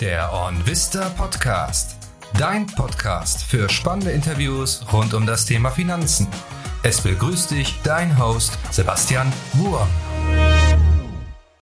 Der OnVista Podcast. Dein Podcast für spannende Interviews rund um das Thema Finanzen. Es begrüßt dich dein Host Sebastian Wurm.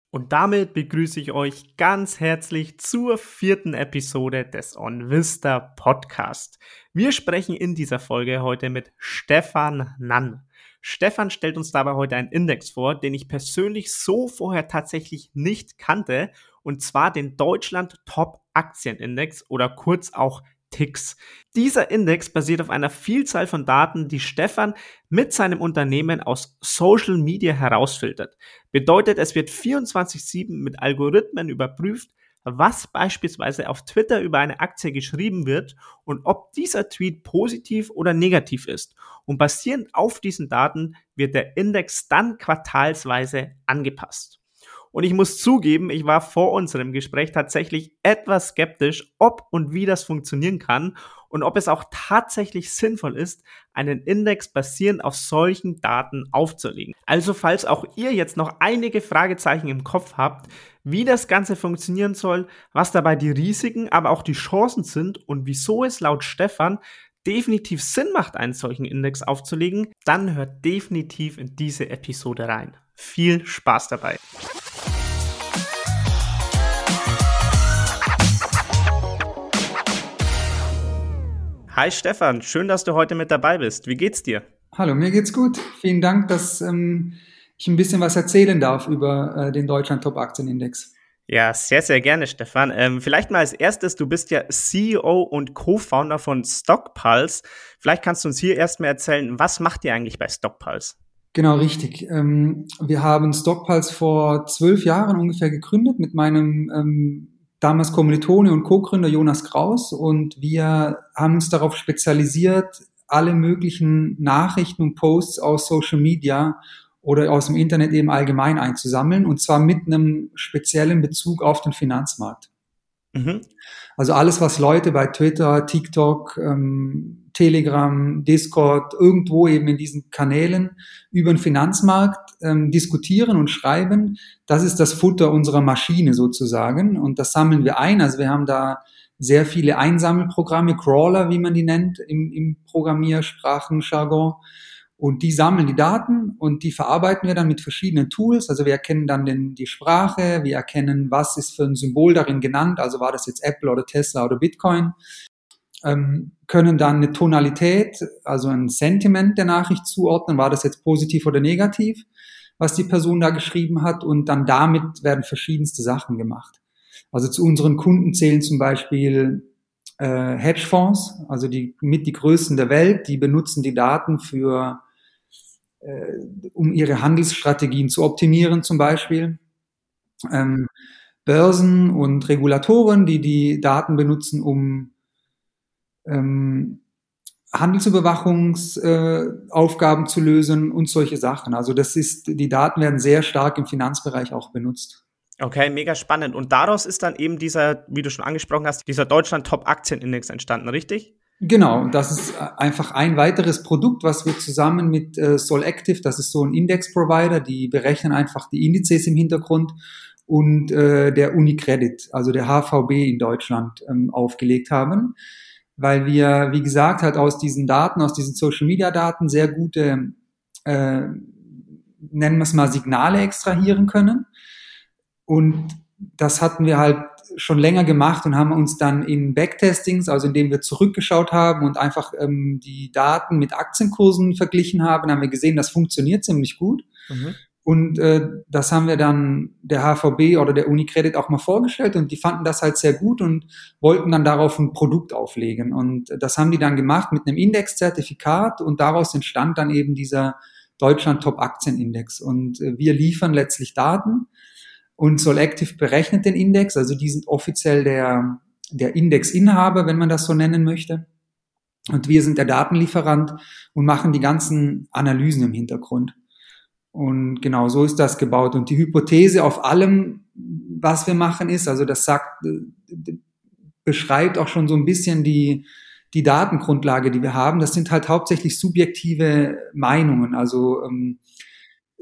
Und damit begrüße ich euch ganz herzlich zur vierten Episode des OnVista Podcast. Wir sprechen in dieser Folge heute mit Stefan Nann. Stefan stellt uns dabei heute einen Index vor, den ich persönlich so vorher tatsächlich nicht kannte, und zwar den Deutschland Top Aktienindex oder kurz auch TIX. Dieser Index basiert auf einer Vielzahl von Daten, die Stefan mit seinem Unternehmen aus Social Media herausfiltert. Bedeutet, es wird 24/7 mit Algorithmen überprüft, was beispielsweise auf Twitter über eine Aktie geschrieben wird und ob dieser Tweet positiv oder negativ ist. Und basierend auf diesen Daten wird der Index dann quartalsweise angepasst. Und ich muss zugeben, ich war vor unserem Gespräch tatsächlich etwas skeptisch, ob und wie das funktionieren kann und ob es auch tatsächlich sinnvoll ist, einen Index basierend auf solchen Daten aufzulegen. Also falls auch ihr jetzt noch einige Fragezeichen im Kopf habt, wie das Ganze funktionieren soll, was dabei die Risiken, aber auch die Chancen sind und wieso es laut Stefan definitiv Sinn macht, einen solchen Index aufzulegen, dann hört definitiv in diese Episode rein. Viel Spaß dabei! Hi Stefan, schön, dass du heute mit dabei bist. Wie geht's dir? Hallo, mir geht's gut. Vielen Dank, dass ähm, ich ein bisschen was erzählen darf über äh, den Deutschland Top Aktienindex. Ja, sehr, sehr gerne, Stefan. Ähm, vielleicht mal als erstes, du bist ja CEO und Co-Founder von Stockpulse. Vielleicht kannst du uns hier erstmal erzählen, was macht ihr eigentlich bei Stockpulse? Genau, richtig. Ähm, wir haben Stockpulse vor zwölf Jahren ungefähr gegründet mit meinem ähm, damals Kommilitone und Co-Gründer Jonas Kraus und wir haben uns darauf spezialisiert, alle möglichen Nachrichten und Posts aus Social Media oder aus dem Internet eben allgemein einzusammeln und zwar mit einem speziellen Bezug auf den Finanzmarkt. Mhm. Also alles, was Leute bei Twitter, TikTok, ähm, Telegram, Discord, irgendwo eben in diesen Kanälen über den Finanzmarkt ähm, diskutieren und schreiben, das ist das Futter unserer Maschine sozusagen. Und das sammeln wir ein. Also wir haben da sehr viele Einsammelprogramme, Crawler, wie man die nennt, im, im Programmiersprachenjargon. Und die sammeln die Daten und die verarbeiten wir dann mit verschiedenen Tools. Also wir erkennen dann den, die Sprache, wir erkennen, was ist für ein Symbol darin genannt. Also war das jetzt Apple oder Tesla oder Bitcoin. Ähm, können dann eine Tonalität, also ein Sentiment der Nachricht zuordnen. War das jetzt positiv oder negativ, was die Person da geschrieben hat? Und dann damit werden verschiedenste Sachen gemacht. Also zu unseren Kunden zählen zum Beispiel äh, Hedgefonds, also die mit die größten der Welt, die benutzen die Daten für äh, um ihre Handelsstrategien zu optimieren zum Beispiel. Ähm, Börsen und Regulatoren, die die Daten benutzen, um ähm, Handelsüberwachungsaufgaben äh, zu lösen und solche Sachen. Also das ist, die Daten werden sehr stark im Finanzbereich auch benutzt. Okay, mega spannend. Und daraus ist dann eben dieser, wie du schon angesprochen hast, dieser Deutschland Top Aktienindex entstanden, richtig? Genau, das ist einfach ein weiteres Produkt, was wir zusammen mit äh, Solactive, das ist so ein Index-Provider, die berechnen einfach die Indizes im Hintergrund und äh, der Unicredit, also der HVB in Deutschland, ähm, aufgelegt haben, weil wir, wie gesagt, halt aus diesen Daten, aus diesen Social-Media-Daten sehr gute, äh, nennen wir es mal, Signale extrahieren können. Und das hatten wir halt schon länger gemacht und haben uns dann in Backtestings, also indem wir zurückgeschaut haben und einfach ähm, die Daten mit Aktienkursen verglichen haben, haben wir gesehen, das funktioniert ziemlich gut. Mhm. Und äh, das haben wir dann der HVB oder der Unicredit auch mal vorgestellt und die fanden das halt sehr gut und wollten dann darauf ein Produkt auflegen. Und das haben die dann gemacht mit einem Indexzertifikat und daraus entstand dann eben dieser Deutschland Top Aktienindex. Und äh, wir liefern letztlich Daten und Solactive berechnet den Index, also die sind offiziell der, der Indexinhaber, wenn man das so nennen möchte. Und wir sind der Datenlieferant und machen die ganzen Analysen im Hintergrund. Und genau so ist das gebaut. Und die Hypothese auf allem, was wir machen, ist, also das sagt, beschreibt auch schon so ein bisschen die, die Datengrundlage, die wir haben. Das sind halt hauptsächlich subjektive Meinungen. Also ähm,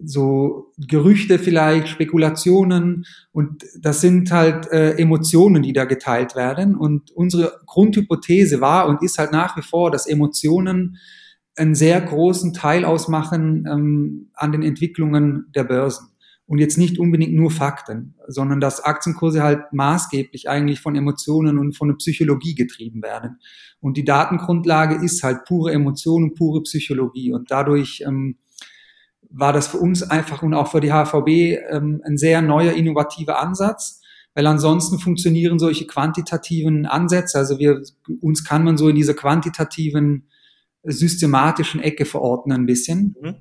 so Gerüchte vielleicht, Spekulationen und das sind halt äh, Emotionen, die da geteilt werden. Und unsere Grundhypothese war und ist halt nach wie vor, dass Emotionen einen sehr großen Teil ausmachen ähm, an den Entwicklungen der Börsen. Und jetzt nicht unbedingt nur Fakten, sondern dass Aktienkurse halt maßgeblich eigentlich von Emotionen und von der Psychologie getrieben werden. Und die Datengrundlage ist halt pure Emotion und pure Psychologie. Und dadurch ähm, war das für uns einfach und auch für die HVB ähm, ein sehr neuer, innovativer Ansatz, weil ansonsten funktionieren solche quantitativen Ansätze, also wir, uns kann man so in dieser quantitativen, systematischen Ecke verordnen ein bisschen. Mhm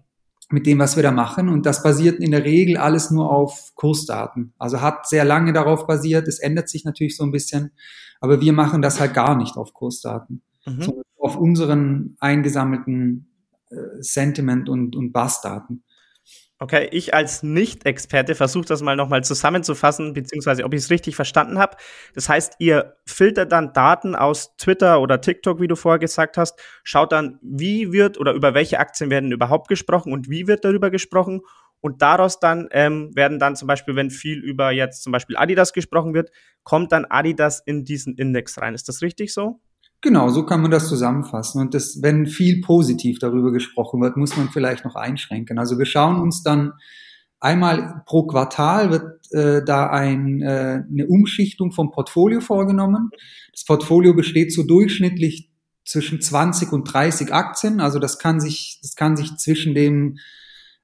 mit dem, was wir da machen. Und das basiert in der Regel alles nur auf Kursdaten. Also hat sehr lange darauf basiert. Es ändert sich natürlich so ein bisschen. Aber wir machen das halt gar nicht auf Kursdaten, mhm. sondern auf unseren eingesammelten äh, Sentiment- und, und Bassdaten. Okay, ich als Nicht-Experte versuche das mal nochmal zusammenzufassen, beziehungsweise ob ich es richtig verstanden habe. Das heißt, ihr filtert dann Daten aus Twitter oder TikTok, wie du vorher gesagt hast, schaut dann, wie wird oder über welche Aktien werden überhaupt gesprochen und wie wird darüber gesprochen. Und daraus dann ähm, werden dann zum Beispiel, wenn viel über jetzt zum Beispiel Adidas gesprochen wird, kommt dann Adidas in diesen Index rein. Ist das richtig so? Genau, so kann man das zusammenfassen. Und das, wenn viel positiv darüber gesprochen wird, muss man vielleicht noch einschränken. Also wir schauen uns dann einmal pro Quartal wird äh, da ein, äh, eine Umschichtung vom Portfolio vorgenommen. Das Portfolio besteht so durchschnittlich zwischen 20 und 30 Aktien. Also das kann sich, das kann sich zwischen dem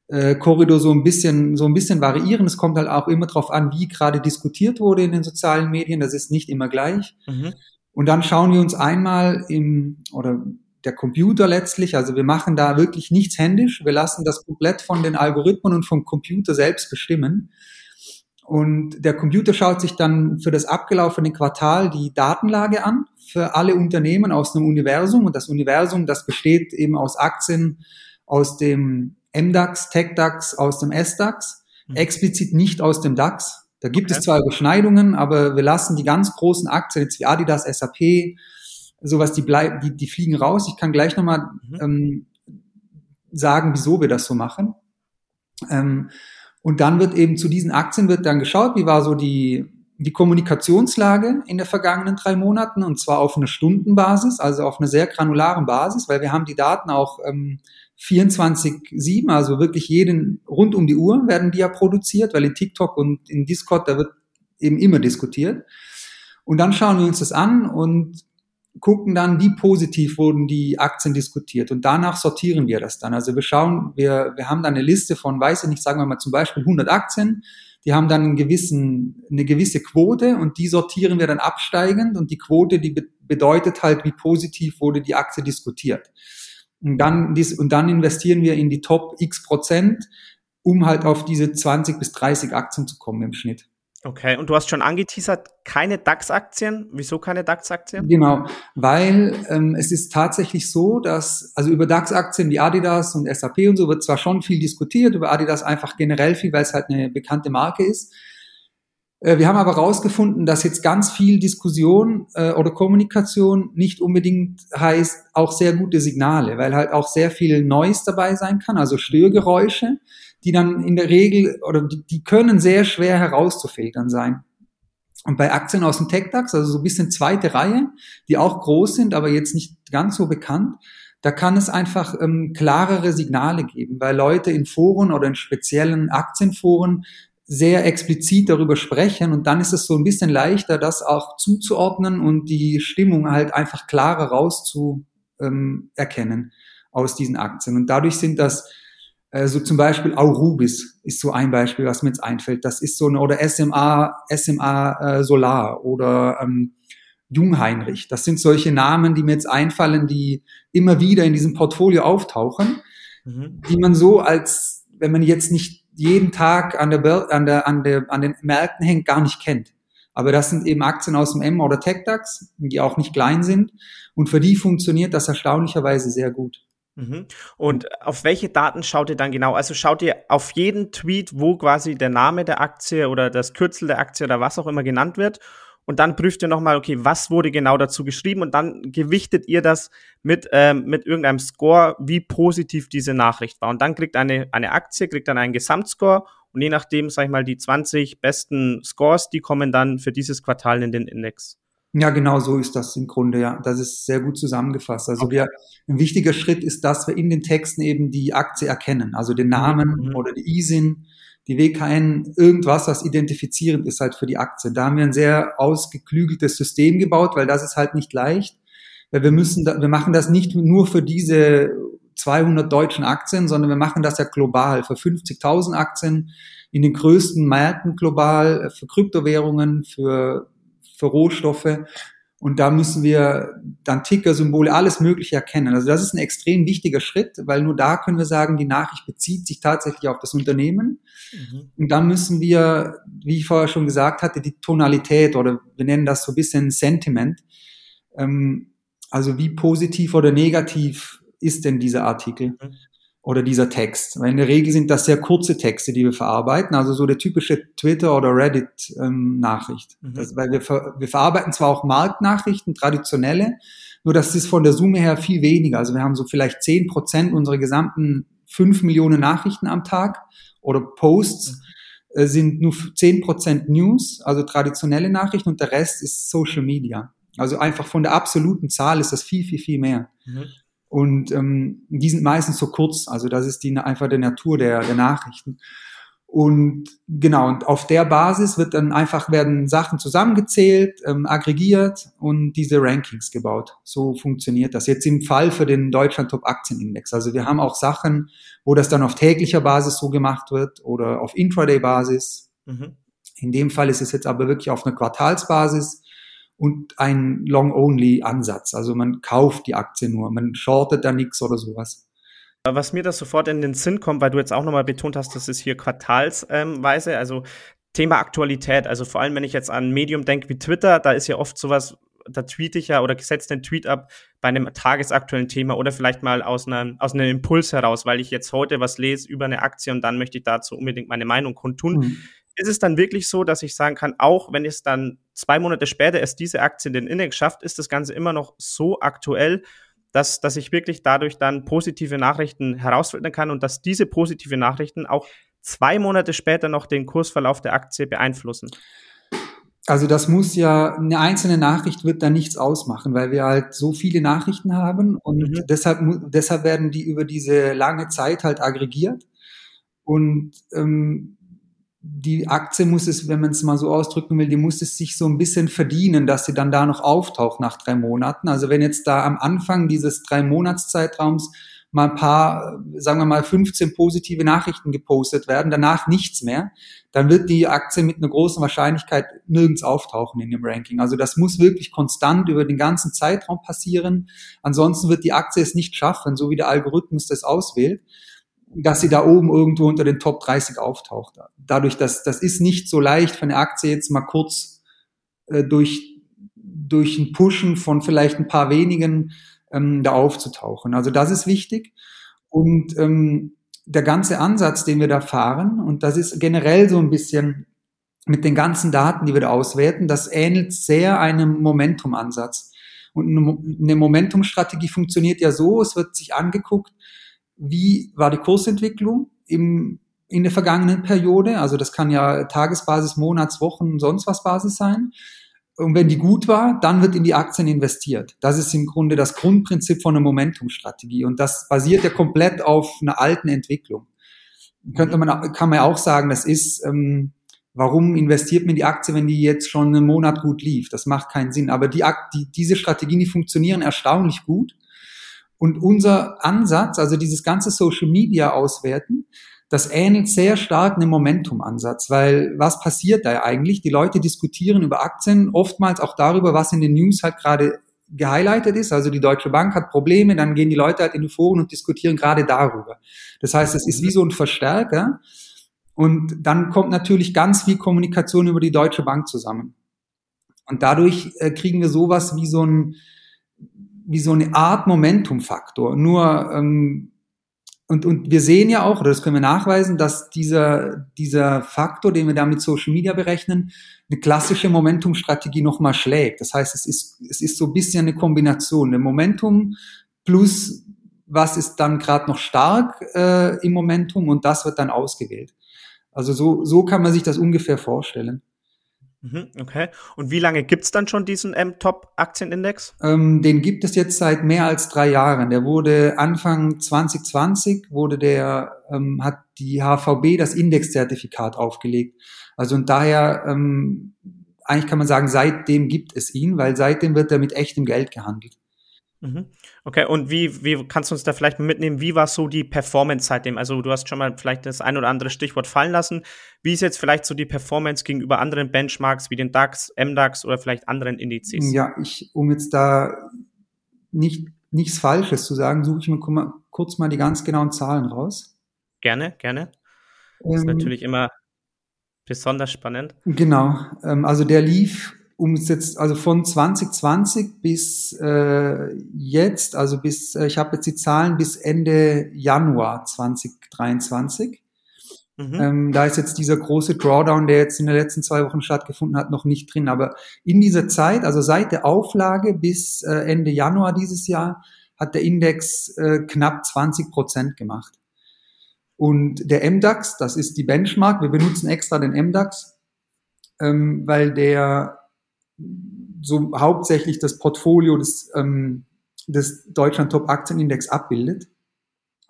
äh, Korridor so ein bisschen, so ein bisschen variieren. Es kommt halt auch immer darauf an, wie gerade diskutiert wurde in den sozialen Medien. Das ist nicht immer gleich. Mhm. Und dann schauen wir uns einmal im, oder der Computer letztlich, also wir machen da wirklich nichts händisch, wir lassen das komplett von den Algorithmen und vom Computer selbst bestimmen. Und der Computer schaut sich dann für das abgelaufene Quartal die Datenlage an für alle Unternehmen aus dem Universum. Und das Universum, das besteht eben aus Aktien aus dem MDAX, TechDAX, aus dem SDAX, mhm. explizit nicht aus dem DAX. Da gibt okay. es zwar Überschneidungen, aber wir lassen die ganz großen Aktien, jetzt wie Adidas, SAP, sowas, die bleiben, die, die fliegen raus. Ich kann gleich nochmal mhm. ähm, sagen, wieso wir das so machen. Ähm, und dann wird eben zu diesen Aktien wird dann geschaut, wie war so die, die Kommunikationslage in den vergangenen drei Monaten und zwar auf einer Stundenbasis, also auf einer sehr granularen Basis, weil wir haben die Daten auch ähm, 24-7, also wirklich jeden rund um die Uhr werden die ja produziert, weil in TikTok und in Discord, da wird eben immer diskutiert. Und dann schauen wir uns das an und gucken dann, wie positiv wurden die Aktien diskutiert. Und danach sortieren wir das dann. Also wir schauen, wir, wir haben dann eine Liste von, weiß ich nicht, sagen wir mal zum Beispiel 100 Aktien. Die haben dann einen gewissen, eine gewisse Quote und die sortieren wir dann absteigend. Und die Quote, die bedeutet halt, wie positiv wurde die Aktie diskutiert. Und dann, dies, und dann investieren wir in die Top X Prozent, um halt auf diese 20 bis 30 Aktien zu kommen im Schnitt. Okay, und du hast schon angeteasert, keine DAX-Aktien. Wieso keine DAX-Aktien? Genau, weil ähm, es ist tatsächlich so, dass, also über DAX-Aktien wie Adidas und SAP und so wird zwar schon viel diskutiert, über Adidas einfach generell viel, weil es halt eine bekannte Marke ist. Äh, wir haben aber herausgefunden, dass jetzt ganz viel Diskussion äh, oder Kommunikation nicht unbedingt heißt auch sehr gute Signale, weil halt auch sehr viel Neues dabei sein kann, also Störgeräusche, die dann in der Regel oder die, die können sehr schwer herauszufiltern sein. Und bei Aktien aus dem TechDAX, also so ein bisschen zweite Reihe, die auch groß sind, aber jetzt nicht ganz so bekannt, da kann es einfach ähm, klarere Signale geben, weil Leute in Foren oder in speziellen Aktienforen sehr explizit darüber sprechen und dann ist es so ein bisschen leichter, das auch zuzuordnen und die Stimmung halt einfach klarer rauszuerkennen ähm, aus diesen Aktien. Und dadurch sind das äh, so zum Beispiel Aurubis ist so ein Beispiel, was mir jetzt einfällt. Das ist so eine, oder SMA, SMA äh, Solar oder ähm, Jungheinrich. Das sind solche Namen, die mir jetzt einfallen, die immer wieder in diesem Portfolio auftauchen, mhm. die man so als, wenn man jetzt nicht jeden Tag an der, an der, an der, an den Märkten hängt, gar nicht kennt. Aber das sind eben Aktien aus dem M- oder TechDAX, die auch nicht klein sind. Und für die funktioniert das erstaunlicherweise sehr gut. Mhm. Und auf welche Daten schaut ihr dann genau? Also schaut ihr auf jeden Tweet, wo quasi der Name der Aktie oder das Kürzel der Aktie oder was auch immer genannt wird? Und dann prüft ihr nochmal, okay, was wurde genau dazu geschrieben und dann gewichtet ihr das mit, ähm, mit irgendeinem Score, wie positiv diese Nachricht war. Und dann kriegt eine, eine Aktie, kriegt dann einen Gesamtscore und je nachdem, sag ich mal, die 20 besten Scores, die kommen dann für dieses Quartal in den Index. Ja, genau so ist das im Grunde, ja. Das ist sehr gut zusammengefasst. Also okay. wir, ein wichtiger Schritt ist, dass wir in den Texten eben die Aktie erkennen, also den Namen mhm. oder die ISIN, die WKN, irgendwas, was identifizierend ist halt für die Aktie. Da haben wir ein sehr ausgeklügeltes System gebaut, weil das ist halt nicht leicht. Weil wir müssen, wir machen das nicht nur für diese 200 deutschen Aktien, sondern wir machen das ja global für 50.000 Aktien in den größten Märkten global, für Kryptowährungen, für, für Rohstoffe. Und da müssen wir dann Ticker-Symbole, alles Mögliche erkennen. Also das ist ein extrem wichtiger Schritt, weil nur da können wir sagen, die Nachricht bezieht sich tatsächlich auf das Unternehmen. Mhm. Und da müssen wir, wie ich vorher schon gesagt hatte, die Tonalität oder wir nennen das so ein bisschen Sentiment. Ähm, also wie positiv oder negativ ist denn dieser Artikel? Mhm oder dieser Text. Weil in der Regel sind das sehr kurze Texte, die wir verarbeiten, also so der typische Twitter- oder Reddit-Nachricht. Ähm, mhm. weil wir, ver wir verarbeiten zwar auch Marktnachrichten, traditionelle, nur das ist von der Summe her viel weniger. Also wir haben so vielleicht zehn Prozent unserer gesamten fünf Millionen Nachrichten am Tag oder Posts mhm. äh, sind nur zehn Prozent News, also traditionelle Nachrichten und der Rest ist Social Media. Also einfach von der absoluten Zahl ist das viel, viel, viel mehr. Mhm. Und ähm, die sind meistens so kurz, also das ist die einfach der Natur der, der Nachrichten. Und genau, und auf der Basis wird dann einfach werden Sachen zusammengezählt, ähm, aggregiert und diese Rankings gebaut. So funktioniert das. Jetzt im Fall für den Deutschland Top Aktienindex. Also wir haben auch Sachen, wo das dann auf täglicher Basis so gemacht wird oder auf Intraday-Basis. Mhm. In dem Fall ist es jetzt aber wirklich auf einer Quartalsbasis und ein Long-Only-Ansatz. Also man kauft die Aktie nur, man shortet da nichts oder sowas. Was mir das sofort in den Sinn kommt, weil du jetzt auch nochmal betont hast, das ist hier quartalsweise, also Thema Aktualität. Also vor allem, wenn ich jetzt an Medium denke wie Twitter, da ist ja oft sowas, da tweete ich ja oder setze den Tweet ab bei einem tagesaktuellen Thema oder vielleicht mal aus einem, aus einem Impuls heraus, weil ich jetzt heute was lese über eine Aktie und dann möchte ich dazu unbedingt meine Meinung kundtun. Mhm ist es dann wirklich so, dass ich sagen kann, auch wenn es dann zwei Monate später erst diese Aktie in den Index schafft, ist das Ganze immer noch so aktuell, dass, dass ich wirklich dadurch dann positive Nachrichten herausfinden kann und dass diese positive Nachrichten auch zwei Monate später noch den Kursverlauf der Aktie beeinflussen. Also das muss ja, eine einzelne Nachricht wird da nichts ausmachen, weil wir halt so viele Nachrichten haben und mhm. deshalb, deshalb werden die über diese lange Zeit halt aggregiert. Und ähm, die Aktie muss es, wenn man es mal so ausdrücken will, die muss es sich so ein bisschen verdienen, dass sie dann da noch auftaucht nach drei Monaten. Also wenn jetzt da am Anfang dieses drei Monatszeitraums mal ein paar, sagen wir mal 15 positive Nachrichten gepostet werden, danach nichts mehr, dann wird die Aktie mit einer großen Wahrscheinlichkeit nirgends auftauchen in dem Ranking. Also das muss wirklich konstant über den ganzen Zeitraum passieren. Ansonsten wird die Aktie es nicht schaffen, so wie der Algorithmus das auswählt dass sie da oben irgendwo unter den Top 30 auftaucht. Dadurch, dass das ist nicht so leicht für eine Aktie jetzt mal kurz äh, durch, durch ein Pushen von vielleicht ein paar wenigen ähm, da aufzutauchen. Also das ist wichtig. Und ähm, der ganze Ansatz, den wir da fahren, und das ist generell so ein bisschen mit den ganzen Daten, die wir da auswerten, das ähnelt sehr einem Momentum-Ansatz. Und eine Momentum-Strategie funktioniert ja so, es wird sich angeguckt, wie war die Kursentwicklung im, in der vergangenen Periode. Also das kann ja Tagesbasis, Monats, Wochen, sonst was Basis sein. Und wenn die gut war, dann wird in die Aktien investiert. Das ist im Grunde das Grundprinzip von einer Momentumstrategie. Und das basiert ja komplett auf einer alten Entwicklung. Könnte man, kann man ja auch sagen, das ist, ähm, warum investiert man in die Aktie, wenn die jetzt schon einen Monat gut lief? Das macht keinen Sinn. Aber die, die, diese Strategien, die funktionieren erstaunlich gut. Und unser Ansatz, also dieses ganze Social Media auswerten, das ähnelt sehr stark einem Momentum-Ansatz, weil was passiert da eigentlich? Die Leute diskutieren über Aktien, oftmals auch darüber, was in den News halt gerade gehighlightet ist. Also die Deutsche Bank hat Probleme, dann gehen die Leute halt in die Foren und diskutieren gerade darüber. Das heißt, es ist wie so ein Verstärker. Und dann kommt natürlich ganz viel Kommunikation über die Deutsche Bank zusammen. Und dadurch äh, kriegen wir sowas wie so ein, wie so eine Art Momentumfaktor. Nur ähm, und, und wir sehen ja auch, oder das können wir nachweisen, dass dieser, dieser Faktor, den wir da mit Social Media berechnen, eine klassische Momentumstrategie nochmal schlägt. Das heißt, es ist, es ist so ein bisschen eine Kombination. Eine Momentum plus was ist dann gerade noch stark äh, im Momentum und das wird dann ausgewählt. Also so, so kann man sich das ungefähr vorstellen. Mhm, okay. Und wie lange gibt's dann schon diesen M-Top-Aktienindex? Ähm, den gibt es jetzt seit mehr als drei Jahren. Der wurde Anfang 2020 wurde der, ähm, hat die HVB das Indexzertifikat aufgelegt. Also und daher, ähm, eigentlich kann man sagen, seitdem gibt es ihn, weil seitdem wird er mit echtem Geld gehandelt. Mhm. Okay, und wie, wie kannst du uns da vielleicht mitnehmen, wie war so die Performance seitdem? Also du hast schon mal vielleicht das ein oder andere Stichwort fallen lassen. Wie ist jetzt vielleicht so die Performance gegenüber anderen Benchmarks wie den DAX, MDAX oder vielleicht anderen Indizes? Ja, ich, um jetzt da nicht, nichts Falsches zu sagen, suche ich mir kurz mal die ganz genauen Zahlen raus. Gerne, gerne. Das ist ähm, natürlich immer besonders spannend. Genau, ähm, also der lief um es jetzt, also von 2020 bis äh, jetzt, also bis, äh, ich habe jetzt die Zahlen bis Ende Januar 2023. Mhm. Ähm, da ist jetzt dieser große Drawdown, der jetzt in den letzten zwei Wochen stattgefunden hat, noch nicht drin. Aber in dieser Zeit, also seit der Auflage bis äh, Ende Januar dieses Jahr, hat der Index äh, knapp 20 Prozent gemacht. Und der MDAX, das ist die Benchmark, wir benutzen extra den MDAX, ähm, weil der so hauptsächlich das Portfolio des, ähm, des Deutschland Top Aktienindex abbildet.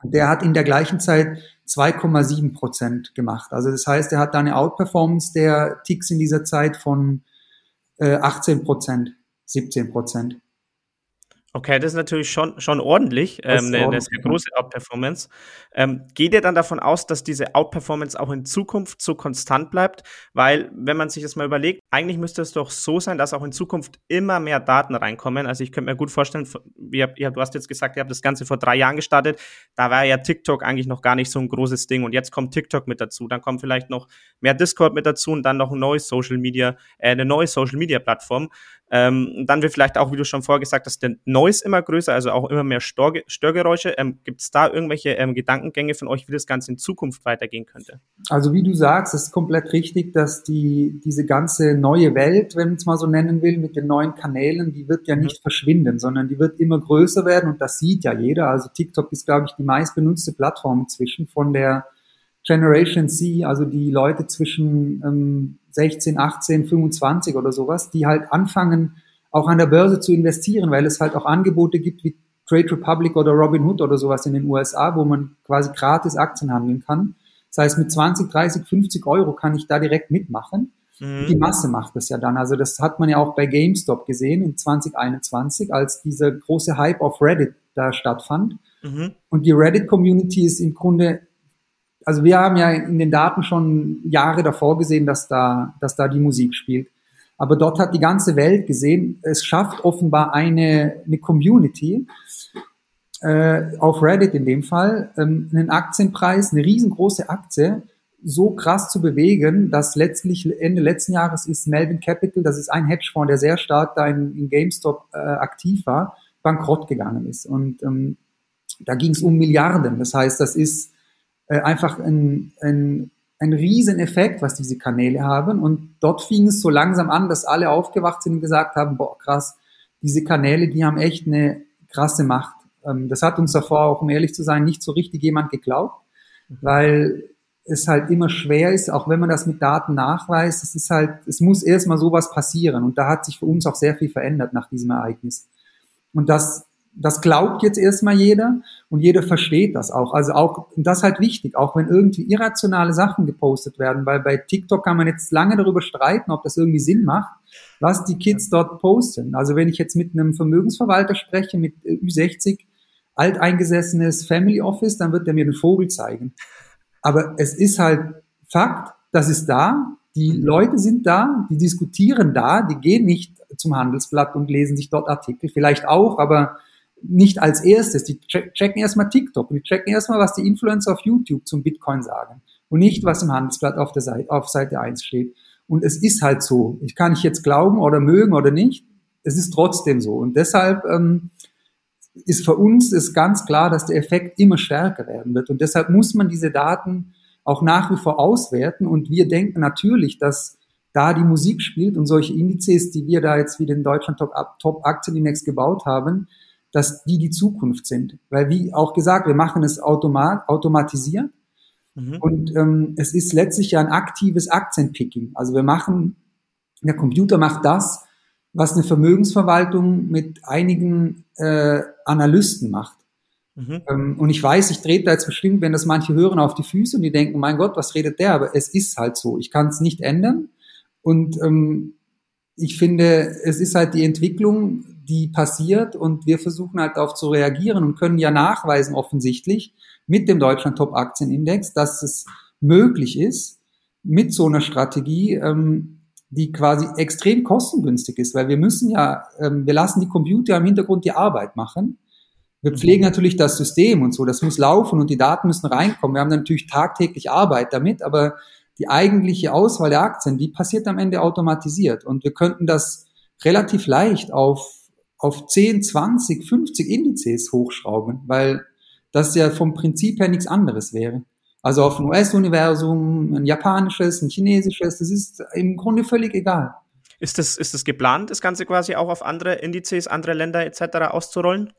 Der hat in der gleichen Zeit 2,7 Prozent gemacht. Also das heißt, er hat da eine Outperformance der Ticks in dieser Zeit von äh, 18 Prozent, 17 Prozent. Okay, das ist natürlich schon, schon ordentlich, ähm, eine, eine, sehr große Outperformance. Ähm, geht ihr dann davon aus, dass diese Outperformance auch in Zukunft so konstant bleibt? Weil, wenn man sich das mal überlegt, eigentlich müsste es doch so sein, dass auch in Zukunft immer mehr Daten reinkommen. Also ich könnte mir gut vorstellen, wie, ja, du hast jetzt gesagt, ihr habt das Ganze vor drei Jahren gestartet. Da war ja TikTok eigentlich noch gar nicht so ein großes Ding. Und jetzt kommt TikTok mit dazu. Dann kommt vielleicht noch mehr Discord mit dazu und dann noch ein neues Social Media, äh, eine neue Social Media Plattform. Ähm, dann wird vielleicht auch, wie du schon vorher gesagt hast, der Noise immer größer, also auch immer mehr Störge Störgeräusche. Ähm, Gibt es da irgendwelche ähm, Gedankengänge von euch, wie das Ganze in Zukunft weitergehen könnte? Also wie du sagst, ist komplett richtig, dass die, diese ganze neue Welt, wenn man es mal so nennen will, mit den neuen Kanälen, die wird ja mhm. nicht verschwinden, sondern die wird immer größer werden und das sieht ja jeder. Also TikTok ist, glaube ich, die meistbenutzte Plattform inzwischen von der Generation C, also die Leute zwischen ähm, 16, 18, 25 oder sowas, die halt anfangen, auch an der Börse zu investieren, weil es halt auch Angebote gibt wie Trade Republic oder Robinhood oder sowas in den USA, wo man quasi gratis Aktien handeln kann. Das heißt, mit 20, 30, 50 Euro kann ich da direkt mitmachen. Mhm. Die Masse macht das ja dann. Also das hat man ja auch bei GameStop gesehen in 2021, als dieser große Hype auf Reddit da stattfand. Mhm. Und die Reddit-Community ist im Grunde also wir haben ja in den Daten schon Jahre davor gesehen, dass da, dass da die Musik spielt. Aber dort hat die ganze Welt gesehen, es schafft offenbar eine, eine Community, äh, auf Reddit in dem Fall, ähm, einen Aktienpreis, eine riesengroße Aktie, so krass zu bewegen, dass letztlich Ende letzten Jahres ist Melvin Capital, das ist ein Hedgefonds, der sehr stark da in, in GameStop äh, aktiv war, bankrott gegangen ist. Und ähm, da ging es um Milliarden. Das heißt, das ist äh, einfach ein, ein, ein Rieseneffekt, was diese Kanäle haben. Und dort fing es so langsam an, dass alle aufgewacht sind und gesagt haben, boah, krass, diese Kanäle, die haben echt eine krasse Macht. Ähm, das hat uns davor auch, um ehrlich zu sein, nicht so richtig jemand geglaubt, mhm. weil es halt immer schwer ist, auch wenn man das mit Daten nachweist, es ist halt, es muss erstmal sowas passieren. Und da hat sich für uns auch sehr viel verändert nach diesem Ereignis. Und das das glaubt jetzt erstmal jeder und jeder versteht das auch. Also auch, das ist halt wichtig, auch wenn irgendwie irrationale Sachen gepostet werden, weil bei TikTok kann man jetzt lange darüber streiten, ob das irgendwie Sinn macht, was die Kids dort posten. Also wenn ich jetzt mit einem Vermögensverwalter spreche, mit Ü60, alteingesessenes Family Office, dann wird er mir den Vogel zeigen. Aber es ist halt Fakt, das ist da, die Leute sind da, die diskutieren da, die gehen nicht zum Handelsblatt und lesen sich dort Artikel, vielleicht auch, aber nicht als erstes. Die checken erstmal TikTok, die checken erstmal, was die Influencer auf YouTube zum Bitcoin sagen und nicht, was im Handelsblatt auf, der Seite, auf Seite 1 steht. Und es ist halt so. Ich kann nicht jetzt glauben oder mögen oder nicht. Es ist trotzdem so. Und deshalb ähm, ist für uns ist ganz klar, dass der Effekt immer stärker werden wird. Und deshalb muss man diese Daten auch nach wie vor auswerten. Und wir denken natürlich, dass da die Musik spielt und solche Indizes, die wir da jetzt wie den Deutschland Top, Top Aktienindex gebaut haben, dass die die Zukunft sind. Weil wie auch gesagt, wir machen es automat, automatisiert. Mhm. Und ähm, es ist letztlich ja ein aktives Aktienpicking. Also wir machen, der Computer macht das, was eine Vermögensverwaltung mit einigen äh, Analysten macht. Mhm. Ähm, und ich weiß, ich trete da jetzt bestimmt, wenn das manche hören, auf die Füße und die denken, mein Gott, was redet der? Aber es ist halt so. Ich kann es nicht ändern. Und ähm, ich finde, es ist halt die Entwicklung, die passiert und wir versuchen halt darauf zu reagieren und können ja nachweisen offensichtlich mit dem Deutschland Top Aktienindex, dass es möglich ist, mit so einer Strategie ähm, die quasi extrem kostengünstig ist, weil wir müssen ja, ähm, wir lassen die Computer im Hintergrund die Arbeit machen. Wir pflegen natürlich das System und so, das muss laufen und die Daten müssen reinkommen. Wir haben natürlich tagtäglich Arbeit damit, aber die eigentliche Auswahl der Aktien, die passiert am Ende automatisiert und wir könnten das relativ leicht auf, auf 10, 20, 50 Indizes hochschrauben, weil das ja vom Prinzip her nichts anderes wäre. Also auf ein US-Universum, ein japanisches, ein chinesisches, das ist im Grunde völlig egal. Ist das, ist das geplant, das Ganze quasi auch auf andere Indizes, andere Länder etc. auszurollen?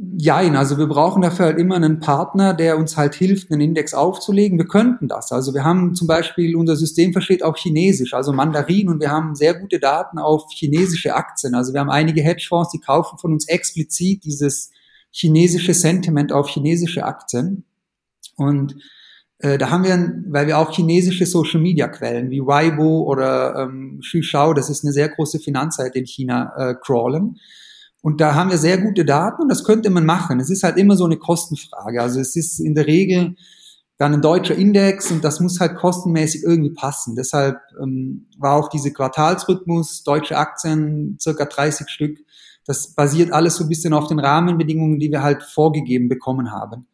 Jein, also wir brauchen dafür halt immer einen Partner, der uns halt hilft, einen Index aufzulegen. Wir könnten das. Also wir haben zum Beispiel, unser System versteht auch Chinesisch, also Mandarin und wir haben sehr gute Daten auf chinesische Aktien. Also wir haben einige Hedgefonds, die kaufen von uns explizit dieses chinesische Sentiment auf chinesische Aktien. Und äh, da haben wir, weil wir auch chinesische Social Media Quellen wie Weibo oder ähm, Shishao, das ist eine sehr große Finanzseite in China, äh, crawlen. Und da haben wir sehr gute Daten und das könnte man machen. Es ist halt immer so eine Kostenfrage. Also es ist in der Regel dann ein deutscher Index und das muss halt kostenmäßig irgendwie passen. Deshalb ähm, war auch diese Quartalsrhythmus, deutsche Aktien, circa 30 Stück, das basiert alles so ein bisschen auf den Rahmenbedingungen, die wir halt vorgegeben bekommen haben.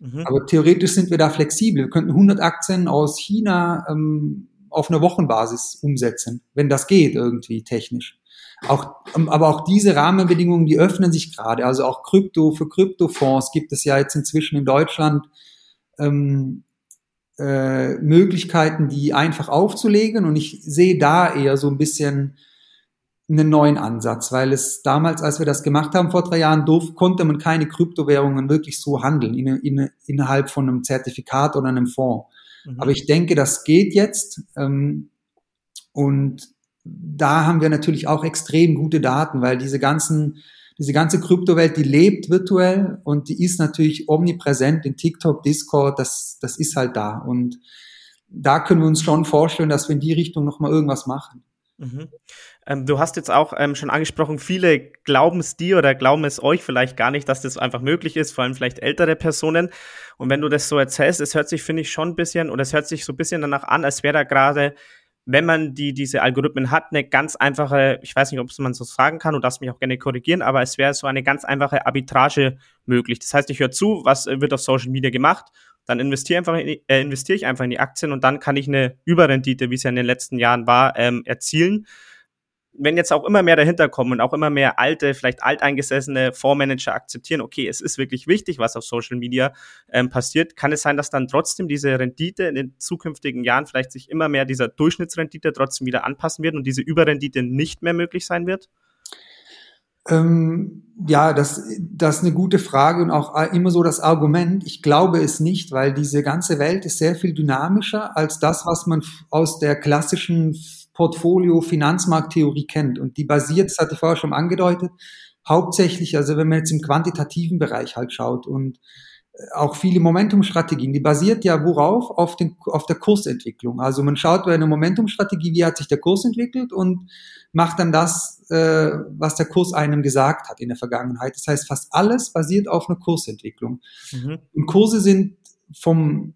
Mhm. Aber theoretisch sind wir da flexibel. Wir könnten 100 Aktien aus China ähm, auf einer Wochenbasis umsetzen, wenn das geht irgendwie technisch. Auch, ähm, aber auch diese Rahmenbedingungen, die öffnen sich gerade. Also auch Krypto für Kryptofonds gibt es ja jetzt inzwischen in Deutschland ähm, äh, Möglichkeiten, die einfach aufzulegen. Und ich sehe da eher so ein bisschen einen neuen Ansatz, weil es damals, als wir das gemacht haben vor drei Jahren, durf, konnte man keine Kryptowährungen wirklich so handeln in, in, innerhalb von einem Zertifikat oder einem Fonds. Mhm. Aber ich denke, das geht jetzt ähm, und da haben wir natürlich auch extrem gute Daten, weil diese ganzen diese ganze Kryptowelt, die lebt virtuell und die ist natürlich omnipräsent in TikTok, Discord, das, das ist halt da. Und da können wir uns schon vorstellen, dass wir in die Richtung nochmal irgendwas machen. Mhm. Ähm, du hast jetzt auch ähm, schon angesprochen, viele glauben es dir oder glauben es euch vielleicht gar nicht, dass das einfach möglich ist, vor allem vielleicht ältere Personen. Und wenn du das so erzählst, es hört sich, finde ich, schon ein bisschen, oder es hört sich so ein bisschen danach an, als wäre da gerade, wenn man die, diese Algorithmen hat, eine ganz einfache, ich weiß nicht, ob man so sagen kann, du darfst mich auch gerne korrigieren, aber es wäre so eine ganz einfache Arbitrage möglich. Das heißt, ich höre zu, was wird auf Social Media gemacht dann investiere einfach in, äh, investiere ich einfach in die Aktien und dann kann ich eine Überrendite, wie es ja in den letzten Jahren war, ähm, erzielen. Wenn jetzt auch immer mehr dahinter kommen und auch immer mehr alte, vielleicht alteingesessene Fondsmanager akzeptieren, okay, es ist wirklich wichtig, was auf Social Media ähm, passiert, kann es sein, dass dann trotzdem diese Rendite in den zukünftigen Jahren vielleicht sich immer mehr dieser Durchschnittsrendite trotzdem wieder anpassen wird und diese Überrendite nicht mehr möglich sein wird? Ähm, ja, das, das ist eine gute Frage und auch immer so das Argument. Ich glaube es nicht, weil diese ganze Welt ist sehr viel dynamischer als das, was man aus der klassischen Portfolio-Finanzmarkttheorie kennt. Und die basiert, das hatte ich vorher schon angedeutet, hauptsächlich, also wenn man jetzt im quantitativen Bereich halt schaut und auch viele Momentumstrategien, die basiert ja worauf? Auf, den, auf der Kursentwicklung. Also man schaut bei einer Momentumstrategie, wie hat sich der Kurs entwickelt und macht dann das, äh, was der Kurs einem gesagt hat in der Vergangenheit. Das heißt, fast alles basiert auf einer Kursentwicklung. Mhm. Und Kurse sind vom,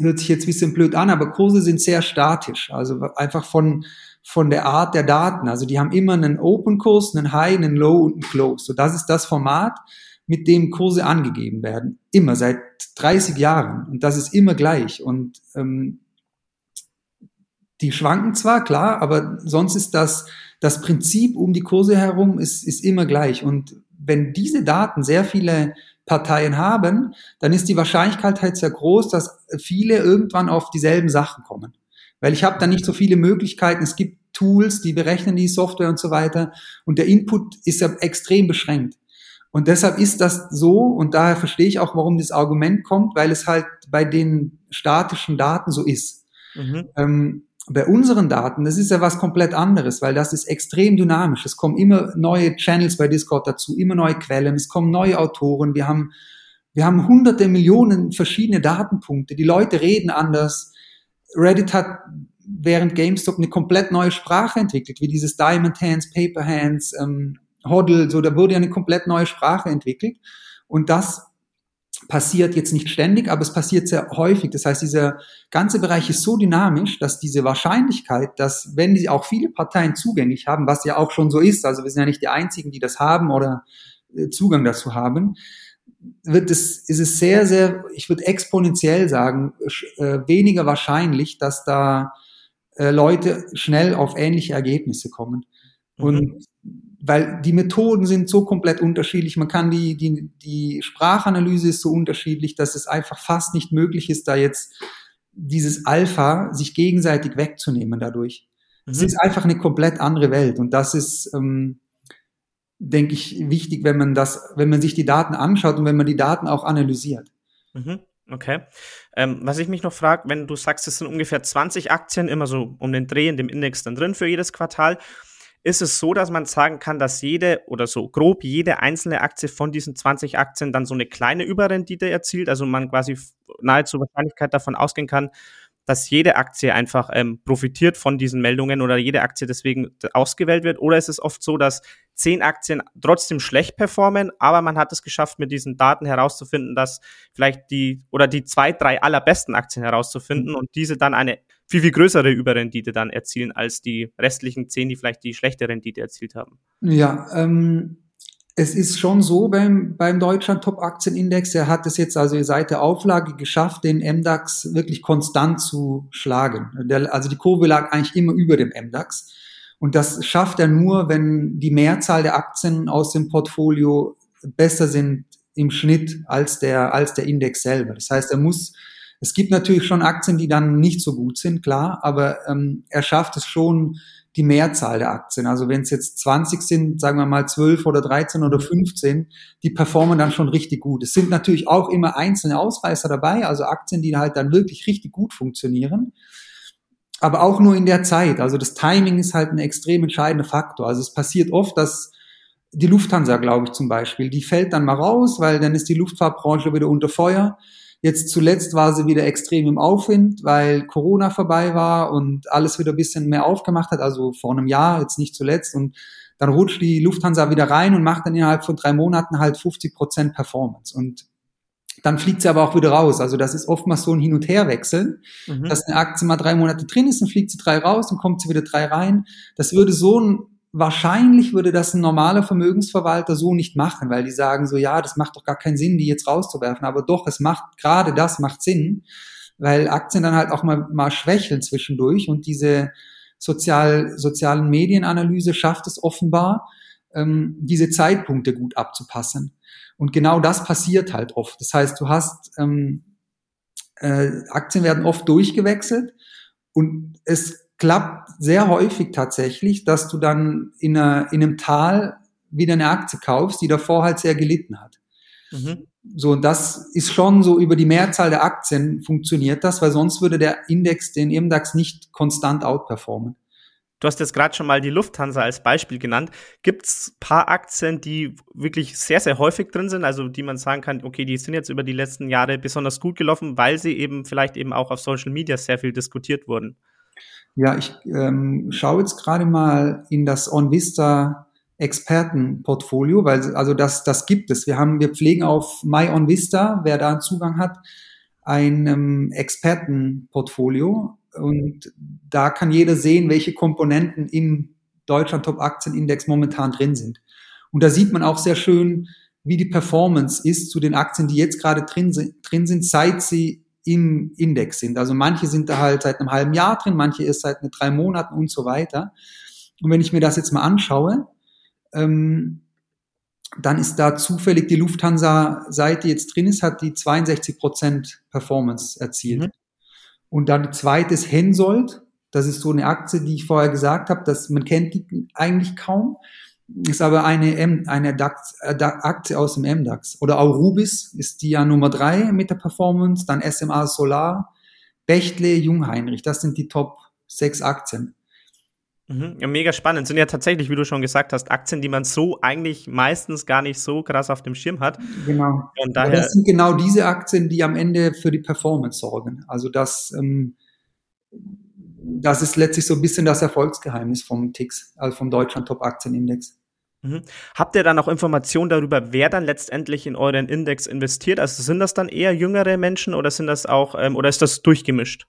hört sich jetzt ein bisschen blöd an, aber Kurse sind sehr statisch. Also einfach von, von der Art der Daten. Also die haben immer einen Open-Kurs, einen High, einen Low und einen Close. So, das ist das Format mit dem Kurse angegeben werden. Immer, seit 30 Jahren. Und das ist immer gleich. Und ähm, die schwanken zwar, klar, aber sonst ist das, das Prinzip um die Kurse herum ist, ist immer gleich. Und wenn diese Daten sehr viele Parteien haben, dann ist die Wahrscheinlichkeit halt sehr groß, dass viele irgendwann auf dieselben Sachen kommen. Weil ich habe da nicht so viele Möglichkeiten. Es gibt Tools, die berechnen die Software und so weiter. Und der Input ist ja extrem beschränkt. Und deshalb ist das so, und daher verstehe ich auch, warum das Argument kommt, weil es halt bei den statischen Daten so ist. Mhm. Ähm, bei unseren Daten, das ist ja was komplett anderes, weil das ist extrem dynamisch. Es kommen immer neue Channels bei Discord dazu, immer neue Quellen, es kommen neue Autoren, wir haben, wir haben hunderte Millionen verschiedene Datenpunkte, die Leute reden anders. Reddit hat während GameStop eine komplett neue Sprache entwickelt, wie dieses Diamond Hands, Paper Hands, ähm, Hoddle, so, da wurde ja eine komplett neue Sprache entwickelt. Und das passiert jetzt nicht ständig, aber es passiert sehr häufig. Das heißt, dieser ganze Bereich ist so dynamisch, dass diese Wahrscheinlichkeit, dass wenn die auch viele Parteien zugänglich haben, was ja auch schon so ist, also wir sind ja nicht die einzigen, die das haben oder äh, Zugang dazu haben, wird es, ist es sehr, sehr, ich würde exponentiell sagen, äh, weniger wahrscheinlich, dass da äh, Leute schnell auf ähnliche Ergebnisse kommen. Mhm. Und weil die Methoden sind so komplett unterschiedlich. Man kann die, die, die Sprachanalyse ist so unterschiedlich, dass es einfach fast nicht möglich ist, da jetzt dieses Alpha sich gegenseitig wegzunehmen dadurch. Mhm. Es ist einfach eine komplett andere Welt und das ist, ähm, denke ich, wichtig, wenn man das, wenn man sich die Daten anschaut und wenn man die Daten auch analysiert. Mhm. Okay. Ähm, was ich mich noch frage, wenn du sagst, es sind ungefähr 20 Aktien immer so um den Dreh in dem Index dann drin für jedes Quartal ist es so, dass man sagen kann, dass jede oder so grob jede einzelne Aktie von diesen 20 Aktien dann so eine kleine Überrendite erzielt, also man quasi nahezu Wahrscheinlichkeit davon ausgehen kann, dass jede Aktie einfach ähm, profitiert von diesen Meldungen oder jede Aktie deswegen ausgewählt wird? Oder ist es oft so, dass zehn Aktien trotzdem schlecht performen, aber man hat es geschafft, mit diesen Daten herauszufinden, dass vielleicht die oder die zwei, drei allerbesten Aktien herauszufinden und diese dann eine viel, viel größere Überrendite dann erzielen als die restlichen zehn, die vielleicht die schlechte Rendite erzielt haben. Ja, ähm, es ist schon so beim, beim Deutschland Top Aktienindex, er hat es jetzt also seit der Auflage geschafft, den MDAX wirklich konstant zu schlagen. Der, also die Kurve lag eigentlich immer über dem MDAX. Und das schafft er nur, wenn die Mehrzahl der Aktien aus dem Portfolio besser sind im Schnitt als der, als der Index selber. Das heißt, er muss es gibt natürlich schon Aktien, die dann nicht so gut sind, klar, aber ähm, er schafft es schon, die Mehrzahl der Aktien. Also wenn es jetzt 20 sind, sagen wir mal 12 oder 13 oder 15, die performen dann schon richtig gut. Es sind natürlich auch immer einzelne Ausreißer dabei, also Aktien, die halt dann wirklich richtig gut funktionieren. Aber auch nur in der Zeit. Also das Timing ist halt ein extrem entscheidender Faktor. Also es passiert oft, dass die Lufthansa, glaube ich zum Beispiel, die fällt dann mal raus, weil dann ist die Luftfahrtbranche wieder unter Feuer. Jetzt zuletzt war sie wieder extrem im Aufwind, weil Corona vorbei war und alles wieder ein bisschen mehr aufgemacht hat, also vor einem Jahr, jetzt nicht zuletzt. Und dann rutscht die Lufthansa wieder rein und macht dann innerhalb von drei Monaten halt 50 Prozent Performance. Und dann fliegt sie aber auch wieder raus. Also das ist oftmals so ein Hin- und Herwechseln, mhm. dass eine Aktie mal drei Monate drin ist, dann fliegt sie drei raus, dann kommt sie wieder drei rein. Das würde so ein wahrscheinlich würde das ein normaler Vermögensverwalter so nicht machen, weil die sagen so, ja, das macht doch gar keinen Sinn, die jetzt rauszuwerfen. Aber doch, es macht, gerade das macht Sinn, weil Aktien dann halt auch mal, mal schwächeln zwischendurch und diese sozial, sozialen Medienanalyse schafft es offenbar, ähm, diese Zeitpunkte gut abzupassen. Und genau das passiert halt oft. Das heißt, du hast, ähm, äh, Aktien werden oft durchgewechselt und es klappt sehr häufig tatsächlich, dass du dann in, einer, in einem Tal wieder eine Aktie kaufst, die davor halt sehr gelitten hat. Mhm. So, das ist schon so über die Mehrzahl der Aktien funktioniert das, weil sonst würde der Index den MDAX nicht konstant outperformen. Du hast jetzt gerade schon mal die Lufthansa als Beispiel genannt. Gibt es paar Aktien, die wirklich sehr, sehr häufig drin sind, also die man sagen kann, okay, die sind jetzt über die letzten Jahre besonders gut gelaufen, weil sie eben vielleicht eben auch auf Social Media sehr viel diskutiert wurden? Ja, ich ähm, schaue jetzt gerade mal in das OnVista Expertenportfolio, weil also das, das gibt es. Wir haben, wir pflegen auf MyOnVista, wer da Zugang hat, ein ähm, Expertenportfolio und da kann jeder sehen, welche Komponenten im Deutschland Top Aktienindex momentan drin sind. Und da sieht man auch sehr schön, wie die Performance ist zu den Aktien, die jetzt gerade drin sind, drin sind, seit sie im Index sind. Also manche sind da halt seit einem halben Jahr drin, manche erst seit drei Monaten und so weiter. Und wenn ich mir das jetzt mal anschaue, ähm, dann ist da zufällig die Lufthansa-Seite jetzt drin ist, hat die 62 Prozent Performance erzielt. Mhm. Und dann die zweite ist Hensoldt. Das ist so eine Aktie, die ich vorher gesagt habe, dass man kennt die eigentlich kaum. Ist aber eine, M, eine DAX, äh, Aktie aus dem MDAX. Oder Aurubis ist die ja Nummer drei mit der Performance. Dann SMA Solar, Bechtle, Jungheinrich. Das sind die Top sechs Aktien. Mhm. Ja, mega spannend. Sind ja tatsächlich, wie du schon gesagt hast, Aktien, die man so eigentlich meistens gar nicht so krass auf dem Schirm hat. Genau. Und daher das sind genau diese Aktien, die am Ende für die Performance sorgen. Also das, ähm, das ist letztlich so ein bisschen das Erfolgsgeheimnis vom TIX, also vom Deutschland Top Aktienindex. Mhm. Habt ihr dann auch Informationen darüber, wer dann letztendlich in euren Index investiert? Also sind das dann eher jüngere Menschen oder sind das auch ähm, oder ist das durchgemischt?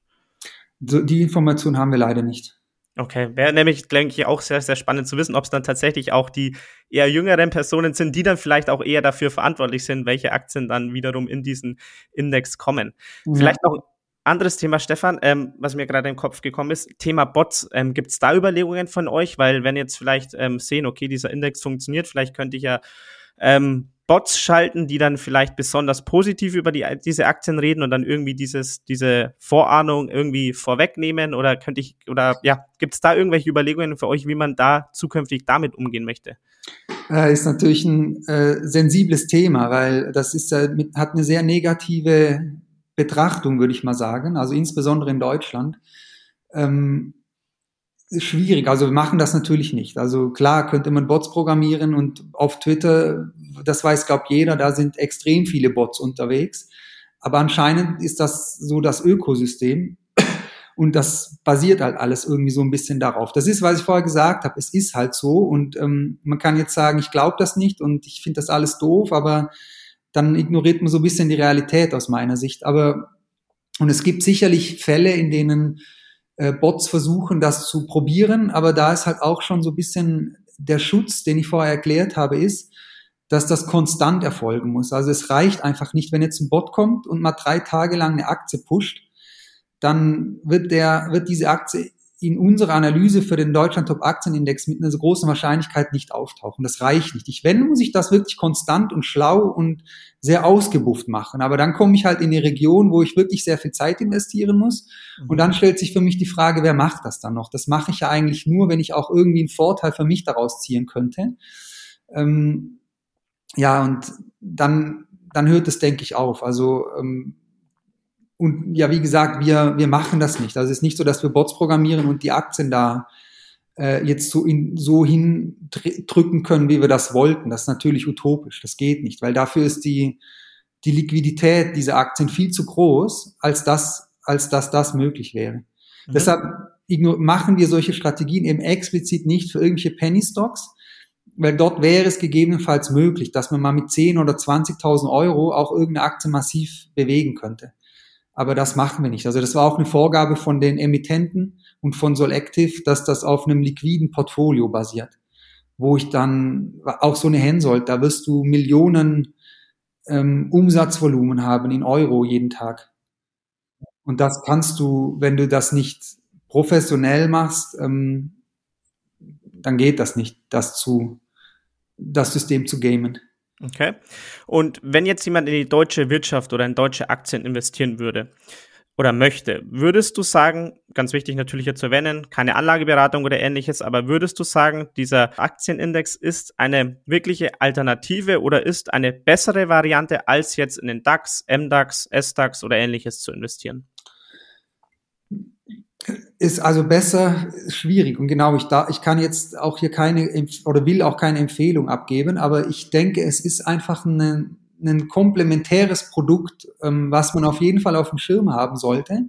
So, die Information haben wir leider nicht. Okay, wäre nämlich, denke ich, auch sehr, sehr spannend zu wissen, ob es dann tatsächlich auch die eher jüngeren Personen sind, die dann vielleicht auch eher dafür verantwortlich sind, welche Aktien dann wiederum in diesen Index kommen. Ja. Vielleicht noch anderes Thema, Stefan, ähm, was mir gerade im Kopf gekommen ist, Thema Bots. Ähm, Gibt es da Überlegungen von euch? Weil wenn jetzt vielleicht ähm, sehen, okay, dieser Index funktioniert, vielleicht könnte ich ja ähm, Bots schalten, die dann vielleicht besonders positiv über die, diese Aktien reden und dann irgendwie dieses, diese Vorahnung irgendwie vorwegnehmen oder könnte ich, oder ja, gibt es da irgendwelche Überlegungen für euch, wie man da zukünftig damit umgehen möchte? Äh, ist natürlich ein äh, sensibles Thema, weil das ist, äh, mit, hat eine sehr negative Betrachtung, würde ich mal sagen, also insbesondere in Deutschland. Ähm, schwierig. Also wir machen das natürlich nicht. Also klar könnte man Bots programmieren und auf Twitter, das weiß glaube jeder, da sind extrem viele Bots unterwegs. Aber anscheinend ist das so das Ökosystem und das basiert halt alles irgendwie so ein bisschen darauf. Das ist, was ich vorher gesagt habe, es ist halt so und ähm, man kann jetzt sagen, ich glaube das nicht und ich finde das alles doof, aber dann ignoriert man so ein bisschen die Realität aus meiner Sicht. Aber und es gibt sicherlich Fälle, in denen äh, Bots versuchen, das zu probieren, aber da ist halt auch schon so ein bisschen der Schutz, den ich vorher erklärt habe, ist, dass das konstant erfolgen muss. Also es reicht einfach nicht, wenn jetzt ein Bot kommt und mal drei Tage lang eine Aktie pusht, dann wird der, wird diese Aktie in unserer Analyse für den Deutschland Top Aktienindex mit einer großen Wahrscheinlichkeit nicht auftauchen. Das reicht nicht. Ich, wenn, muss ich das wirklich konstant und schlau und sehr ausgebufft machen. Aber dann komme ich halt in die Region, wo ich wirklich sehr viel Zeit investieren muss. Und dann stellt sich für mich die Frage, wer macht das dann noch? Das mache ich ja eigentlich nur, wenn ich auch irgendwie einen Vorteil für mich daraus ziehen könnte. Ähm, ja, und dann, dann hört es, denke ich, auf. Also ähm, und ja, wie gesagt, wir, wir machen das nicht. Also es ist nicht so, dass wir Bots programmieren und die Aktien da äh, jetzt so, in, so hindrücken können, wie wir das wollten. Das ist natürlich utopisch. Das geht nicht, weil dafür ist die, die Liquidität dieser Aktien viel zu groß, als dass, als dass das möglich wäre. Mhm. Deshalb machen wir solche Strategien eben explizit nicht für irgendwelche Penny Stocks, weil dort wäre es gegebenenfalls möglich, dass man mal mit 10 oder 20.000 Euro auch irgendeine Aktie massiv bewegen könnte aber das machen wir nicht. Also das war auch eine Vorgabe von den Emittenten und von Solactive, dass das auf einem liquiden Portfolio basiert, wo ich dann auch so eine Hensoldt, da wirst du Millionen ähm, Umsatzvolumen haben in Euro jeden Tag. Und das kannst du, wenn du das nicht professionell machst, ähm, dann geht das nicht, das zu, das System zu gamen. Okay. Und wenn jetzt jemand in die deutsche Wirtschaft oder in deutsche Aktien investieren würde oder möchte, würdest du sagen, ganz wichtig natürlich hier zu erwähnen, keine Anlageberatung oder ähnliches, aber würdest du sagen, dieser Aktienindex ist eine wirkliche Alternative oder ist eine bessere Variante, als jetzt in den DAX, MDAX, SDAX oder ähnliches zu investieren? Ist also besser schwierig und genau ich da ich kann jetzt auch hier keine oder will auch keine Empfehlung abgeben, aber ich denke, es ist einfach ein, ein komplementäres Produkt, ähm, was man auf jeden Fall auf dem Schirm haben sollte,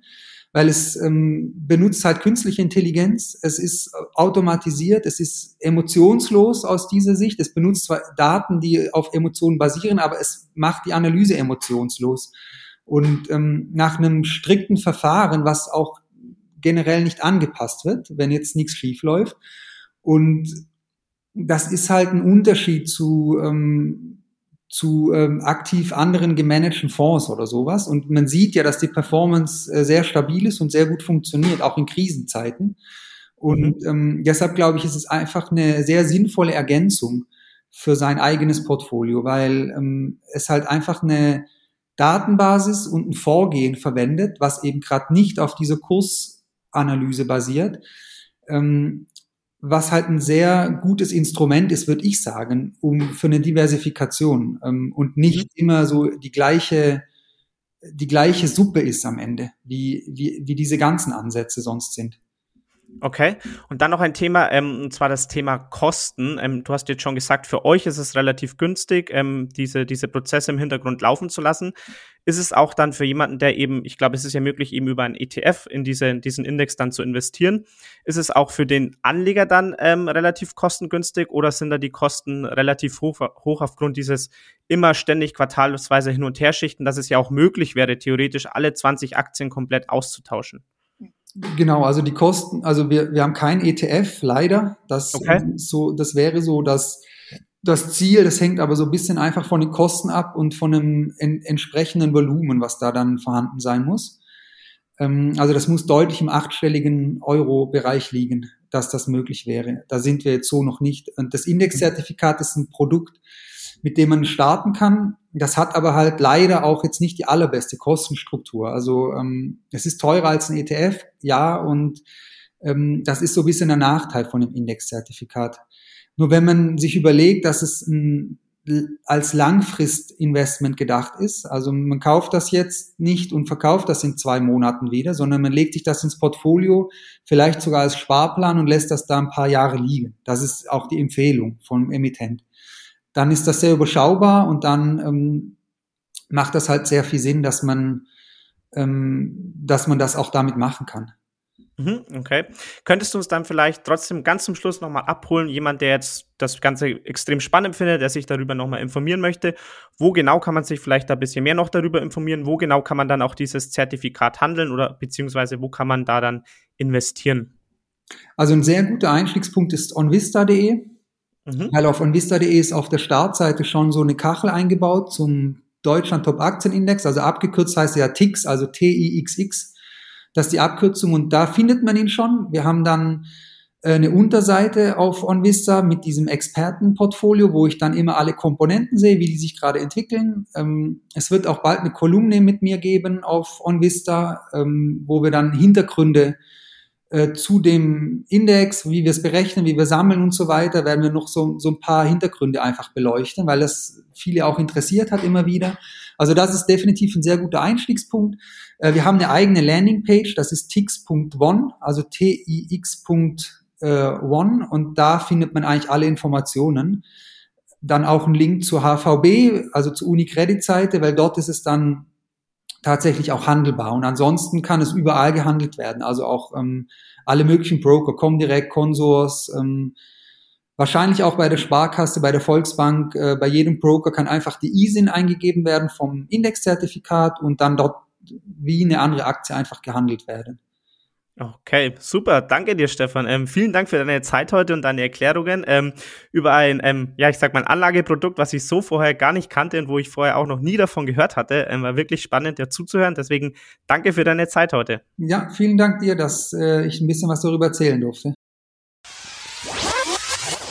weil es ähm, benutzt halt künstliche Intelligenz, es ist automatisiert, es ist emotionslos aus dieser Sicht, es benutzt zwar Daten, die auf Emotionen basieren, aber es macht die Analyse emotionslos. Und ähm, nach einem strikten Verfahren, was auch generell nicht angepasst wird, wenn jetzt nichts schief läuft. Und das ist halt ein Unterschied zu, ähm, zu ähm, aktiv anderen gemanagten Fonds oder sowas. Und man sieht ja, dass die Performance äh, sehr stabil ist und sehr gut funktioniert, auch in Krisenzeiten. Und mhm. ähm, deshalb glaube ich, ist es einfach eine sehr sinnvolle Ergänzung für sein eigenes Portfolio, weil ähm, es halt einfach eine Datenbasis und ein Vorgehen verwendet, was eben gerade nicht auf dieser Kursanalyse basiert, ähm, was halt ein sehr gutes Instrument ist, würde ich sagen, um für eine Diversifikation ähm, und nicht mhm. immer so die gleiche die gleiche Suppe ist am Ende, wie, wie, wie diese ganzen Ansätze sonst sind. Okay. Und dann noch ein Thema, ähm, und zwar das Thema Kosten. Ähm, du hast jetzt schon gesagt, für euch ist es relativ günstig, ähm, diese, diese Prozesse im Hintergrund laufen zu lassen. Ist es auch dann für jemanden, der eben, ich glaube, es ist ja möglich, eben über einen ETF in, diese, in diesen Index dann zu investieren. Ist es auch für den Anleger dann ähm, relativ kostengünstig oder sind da die Kosten relativ hoch, hoch aufgrund dieses immer ständig quartalsweise hin und her schichten, dass es ja auch möglich wäre, theoretisch alle 20 Aktien komplett auszutauschen? Genau, also die Kosten, also wir, wir haben kein ETF, leider. Das, okay. so, das wäre so das, das Ziel, das hängt aber so ein bisschen einfach von den Kosten ab und von einem en, entsprechenden Volumen, was da dann vorhanden sein muss. Ähm, also das muss deutlich im achtstelligen Euro-Bereich liegen, dass das möglich wäre. Da sind wir jetzt so noch nicht. Und das Indexzertifikat ist ein Produkt, mit dem man starten kann. Das hat aber halt leider auch jetzt nicht die allerbeste Kostenstruktur. Also ähm, es ist teurer als ein ETF, ja, und ähm, das ist so ein bisschen der Nachteil von dem Indexzertifikat. Nur wenn man sich überlegt, dass es ein, als Langfristinvestment gedacht ist, also man kauft das jetzt nicht und verkauft das in zwei Monaten wieder, sondern man legt sich das ins Portfolio, vielleicht sogar als Sparplan und lässt das da ein paar Jahre liegen. Das ist auch die Empfehlung vom Emittent dann ist das sehr überschaubar und dann ähm, macht das halt sehr viel Sinn, dass man, ähm, dass man das auch damit machen kann. Mhm, okay. Könntest du uns dann vielleicht trotzdem ganz zum Schluss nochmal abholen, jemand, der jetzt das Ganze extrem spannend findet, der sich darüber nochmal informieren möchte, wo genau kann man sich vielleicht da ein bisschen mehr noch darüber informieren, wo genau kann man dann auch dieses Zertifikat handeln oder beziehungsweise wo kann man da dann investieren? Also ein sehr guter Einstiegspunkt ist onvista.de. Mhm. Weil auf onvista.de ist auf der Startseite schon so eine Kachel eingebaut zum Deutschland Top Aktienindex, also abgekürzt heißt ja TIX, also T-I-X-X. Das ist die Abkürzung und da findet man ihn schon. Wir haben dann äh, eine Unterseite auf OnVista mit diesem Expertenportfolio, wo ich dann immer alle Komponenten sehe, wie die sich gerade entwickeln. Ähm, es wird auch bald eine Kolumne mit mir geben auf OnVista, ähm, wo wir dann Hintergründe äh, zu dem Index, wie wir es berechnen, wie wir sammeln und so weiter, werden wir noch so, so ein paar Hintergründe einfach beleuchten, weil das viele auch interessiert hat immer wieder. Also das ist definitiv ein sehr guter Einstiegspunkt. Äh, wir haben eine eigene Landingpage, das ist tix.one, also tix.one und da findet man eigentlich alle Informationen. Dann auch ein Link zur HVB, also zur Unicredit-Seite, weil dort ist es dann tatsächlich auch handelbar. Und ansonsten kann es überall gehandelt werden. Also auch ähm, alle möglichen Broker, Comdirect, Consors, ähm, wahrscheinlich auch bei der Sparkasse, bei der Volksbank, äh, bei jedem Broker kann einfach die ISIN eingegeben werden vom Indexzertifikat und dann dort wie eine andere Aktie einfach gehandelt werden. Okay, super. Danke dir, Stefan. Ähm, vielen Dank für deine Zeit heute und deine Erklärungen ähm, über ein, ähm, ja, ich sag mal, Anlageprodukt, was ich so vorher gar nicht kannte und wo ich vorher auch noch nie davon gehört hatte. Ähm, war wirklich spannend, dir zuzuhören. Deswegen danke für deine Zeit heute. Ja, vielen Dank dir, dass äh, ich ein bisschen was darüber erzählen durfte.